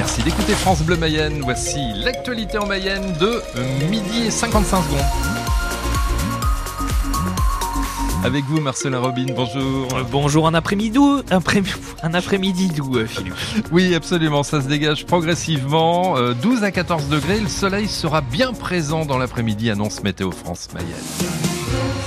Merci d'écouter France Bleu Mayenne. Voici l'actualité en Mayenne de midi et 55 secondes. Avec vous, Marcelin Robin, bonjour. Euh, bonjour, un après-midi doux, un, après-midi doux, euh, Philippe. Oui, absolument, ça se dégage progressivement. 12 euh, à 14 degrés, le soleil sera bien présent dans l'après-midi, annonce Météo France Mayenne.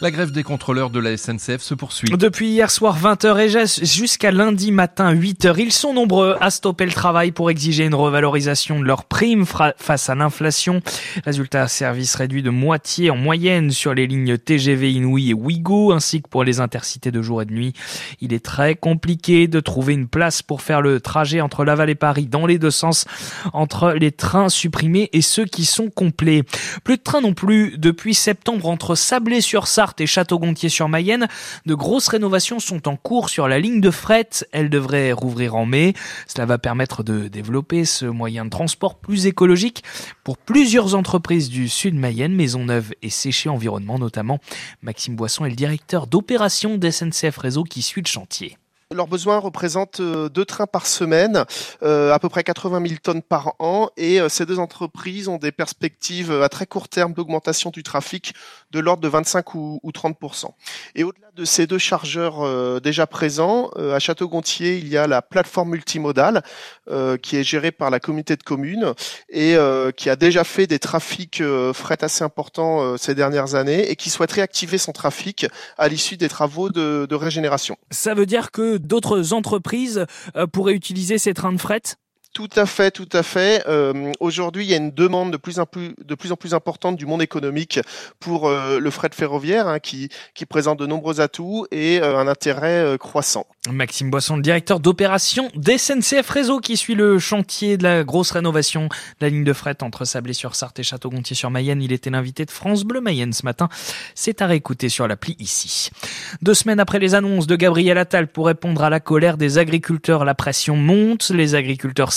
La grève des contrôleurs de la SNCF se poursuit. Depuis hier soir 20h et jusqu'à lundi matin 8h, ils sont nombreux à stopper le travail pour exiger une revalorisation de leurs primes face à l'inflation. Résultat, service réduit de moitié en moyenne sur les lignes TGV Inouï et Ouigo, ainsi que pour les intercités de jour et de nuit. Il est très compliqué de trouver une place pour faire le trajet entre Laval et Paris dans les deux sens, entre les trains supprimés et ceux qui sont complets. Plus de trains non plus depuis septembre entre Sablé-sur-Sarthe et Château-Gontier-sur-Mayenne. De grosses rénovations sont en cours sur la ligne de fret. Elle devrait rouvrir en mai. Cela va permettre de développer ce moyen de transport plus écologique pour plusieurs entreprises du sud Mayenne, Maisonneuve et Séché Environnement notamment. Maxime Boisson est le directeur d'opération d'SNCF Réseau qui suit le chantier. Leurs besoins représentent euh, deux trains par semaine, euh, à peu près 80 000 tonnes par an, et euh, ces deux entreprises ont des perspectives à très court terme d'augmentation du trafic de l'ordre de 25 ou, 30 Et au-delà de ces deux chargeurs déjà présents, à Château-Gontier, il y a la plateforme multimodale qui est gérée par la communauté de communes et qui a déjà fait des trafics fret assez importants ces dernières années et qui souhaite réactiver son trafic à l'issue des travaux de, de régénération. Ça veut dire que d'autres entreprises euh, pourraient utiliser ces trains de fret? Tout à fait, tout à fait. Euh, aujourd'hui, il y a une demande de plus en plus, de plus en plus importante du monde économique pour euh, le fret ferroviaire, hein, qui, qui présente de nombreux atouts et euh, un intérêt croissant. Maxime Boisson, le directeur d'opération d'SNCF Réseau, qui suit le chantier de la grosse rénovation de la ligne de fret entre Sablé-sur-Sarthe et Château-Gontier-sur-Mayenne. Il était l'invité de France Bleu Mayenne ce matin. C'est à réécouter sur l'appli ici. Deux semaines après les annonces de Gabriel Attal pour répondre à la colère des agriculteurs, la pression monte. Les agriculteurs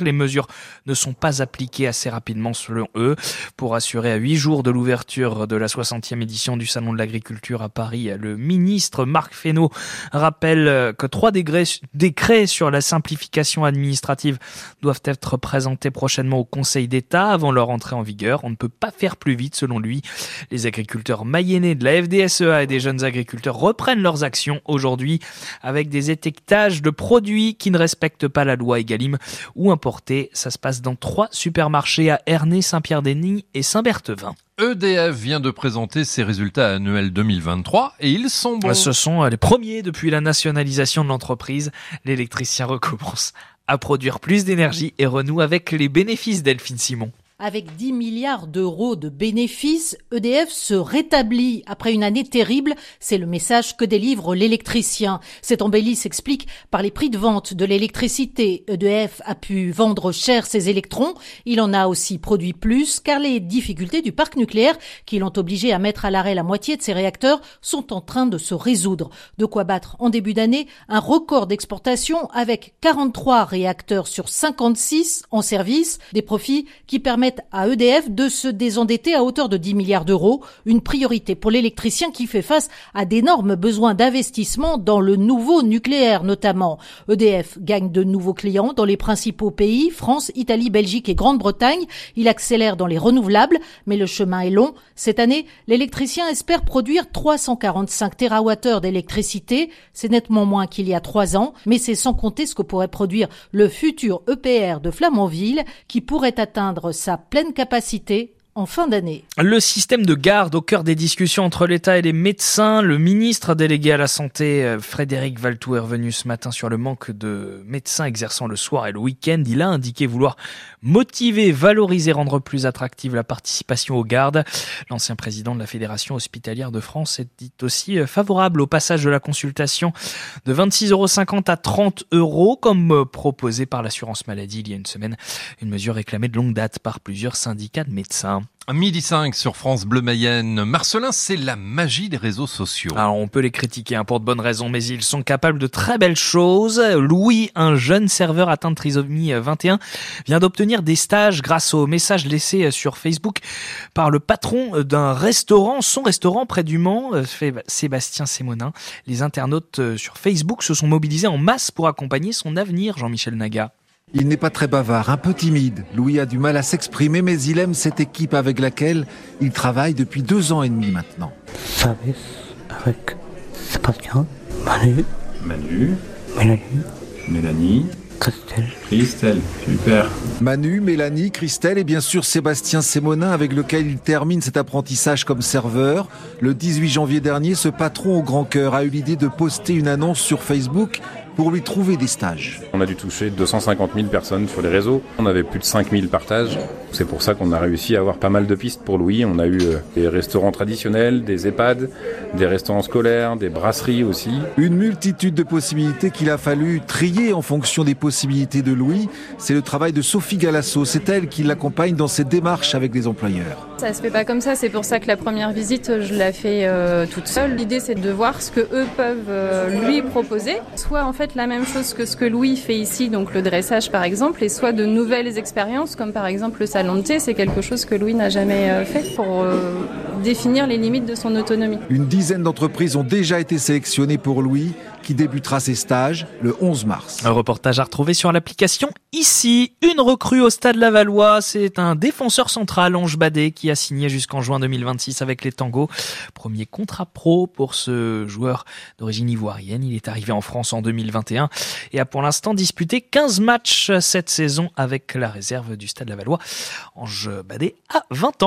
Les mesures ne sont pas appliquées assez rapidement selon eux. Pour assurer à huit jours de l'ouverture de la 60e édition du Salon de l'Agriculture à Paris, le ministre Marc Fesneau rappelle que trois décrets sur la simplification administrative doivent être présentés prochainement au Conseil d'État avant leur entrée en vigueur. On ne peut pas faire plus vite selon lui. Les agriculteurs mayennais de la FDSEA et des jeunes agriculteurs reprennent leurs actions aujourd'hui avec des étiquetages de produits qui ne respectent pas la loi Egalim ou importé. Ça se passe dans trois supermarchés à Ernée, Saint-Pierre-des-Nids et Saint-Berthevin. EDF vient de présenter ses résultats annuels 2023 et ils sont bons. Ce sont les premiers depuis la nationalisation de l'entreprise. L'électricien recommence à produire plus d'énergie et renoue avec les bénéfices Delphine Simon. Avec 10 milliards d'euros de bénéfices, EDF se rétablit après une année terrible. C'est le message que délivre l'électricien. Cette embellie s'explique par les prix de vente de l'électricité. EDF a pu vendre cher ses électrons. Il en a aussi produit plus car les difficultés du parc nucléaire qui l'ont obligé à mettre à l'arrêt la moitié de ses réacteurs sont en train de se résoudre. De quoi battre en début d'année un record d'exportation avec 43 réacteurs sur 56 en service, des profits qui permettent à EDF de se désendetter à hauteur de 10 milliards d'euros, une priorité pour l'électricien qui fait face à d'énormes besoins d'investissement dans le nouveau nucléaire notamment. EDF gagne de nouveaux clients dans les principaux pays, France, Italie, Belgique et Grande-Bretagne. Il accélère dans les renouvelables, mais le chemin est long. Cette année, l'électricien espère produire 345 TWh d'électricité. C'est nettement moins qu'il y a trois ans, mais c'est sans compter ce que pourrait produire le futur EPR de Flamanville qui pourrait atteindre sa pleine capacité en fin d'année. Le système de garde au cœur des discussions entre l'État et les médecins. Le ministre délégué à la Santé, euh, Frédéric Valtou, est revenu ce matin sur le manque de médecins exerçant le soir et le week-end. Il a indiqué vouloir motiver, valoriser, rendre plus attractive la participation aux gardes. L'ancien président de la Fédération hospitalière de France est dit aussi euh, favorable au passage de la consultation de 26,50 euros à 30 euros, comme euh, proposé par l'assurance maladie il y a une semaine. Une mesure réclamée de longue date par plusieurs syndicats de médecins. Midi 5 sur France Bleu Mayenne. Marcelin, c'est la magie des réseaux sociaux. Alors on peut les critiquer hein, pour de bonnes raisons, mais ils sont capables de très belles choses. Louis, un jeune serveur atteint de trisomie 21, vient d'obtenir des stages grâce aux messages laissés sur Facebook par le patron d'un restaurant, son restaurant près du Mans, euh, Sébastien Sémonin. Les internautes euh, sur Facebook se sont mobilisés en masse pour accompagner son avenir, Jean-Michel Naga. Il n'est pas très bavard, un peu timide. Louis a du mal à s'exprimer, mais il aime cette équipe avec laquelle il travaille depuis deux ans et demi maintenant. Service avec Sébastien, Manu, Manu, Mélanie, Mélanie, Christelle. Christelle, super. Manu, Mélanie, Christelle et bien sûr Sébastien Sémonin avec lequel il termine cet apprentissage comme serveur. Le 18 janvier dernier, ce patron au grand cœur a eu l'idée de poster une annonce sur Facebook pour lui trouver des stages. On a dû toucher 250 000 personnes sur les réseaux. On avait plus de 5000 partages. C'est pour ça qu'on a réussi à avoir pas mal de pistes pour Louis. On a eu euh, des restaurants traditionnels, des EHPAD, des restaurants scolaires, des brasseries aussi. Une multitude de possibilités qu'il a fallu trier en fonction des possibilités de Louis. C'est le travail de Sophie Galasso. C'est elle qui l'accompagne dans ses démarches avec les employeurs. Ça se fait pas comme ça, c'est pour ça que la première visite, je la fais euh, toute seule. L'idée, c'est de voir ce que eux peuvent euh, lui proposer. Soit en fait la même chose que ce que Louis fait ici, donc le dressage par exemple, et soit de nouvelles expériences, comme par exemple le salon de thé, c'est quelque chose que Louis n'a jamais euh, fait pour définir les limites de son autonomie. Une dizaine d'entreprises ont déjà été sélectionnées pour Louis, qui débutera ses stages le 11 mars. Un reportage à retrouver sur l'application ici. Une recrue au stade Lavallois, c'est un défenseur central, Ange Badet, qui a signé jusqu'en juin 2026 avec les Tangos. Premier contrat pro pour ce joueur d'origine ivoirienne. Il est arrivé en France en 2021 et a pour l'instant disputé 15 matchs cette saison avec la réserve du stade Lavallois. Ange Badet a 20 ans.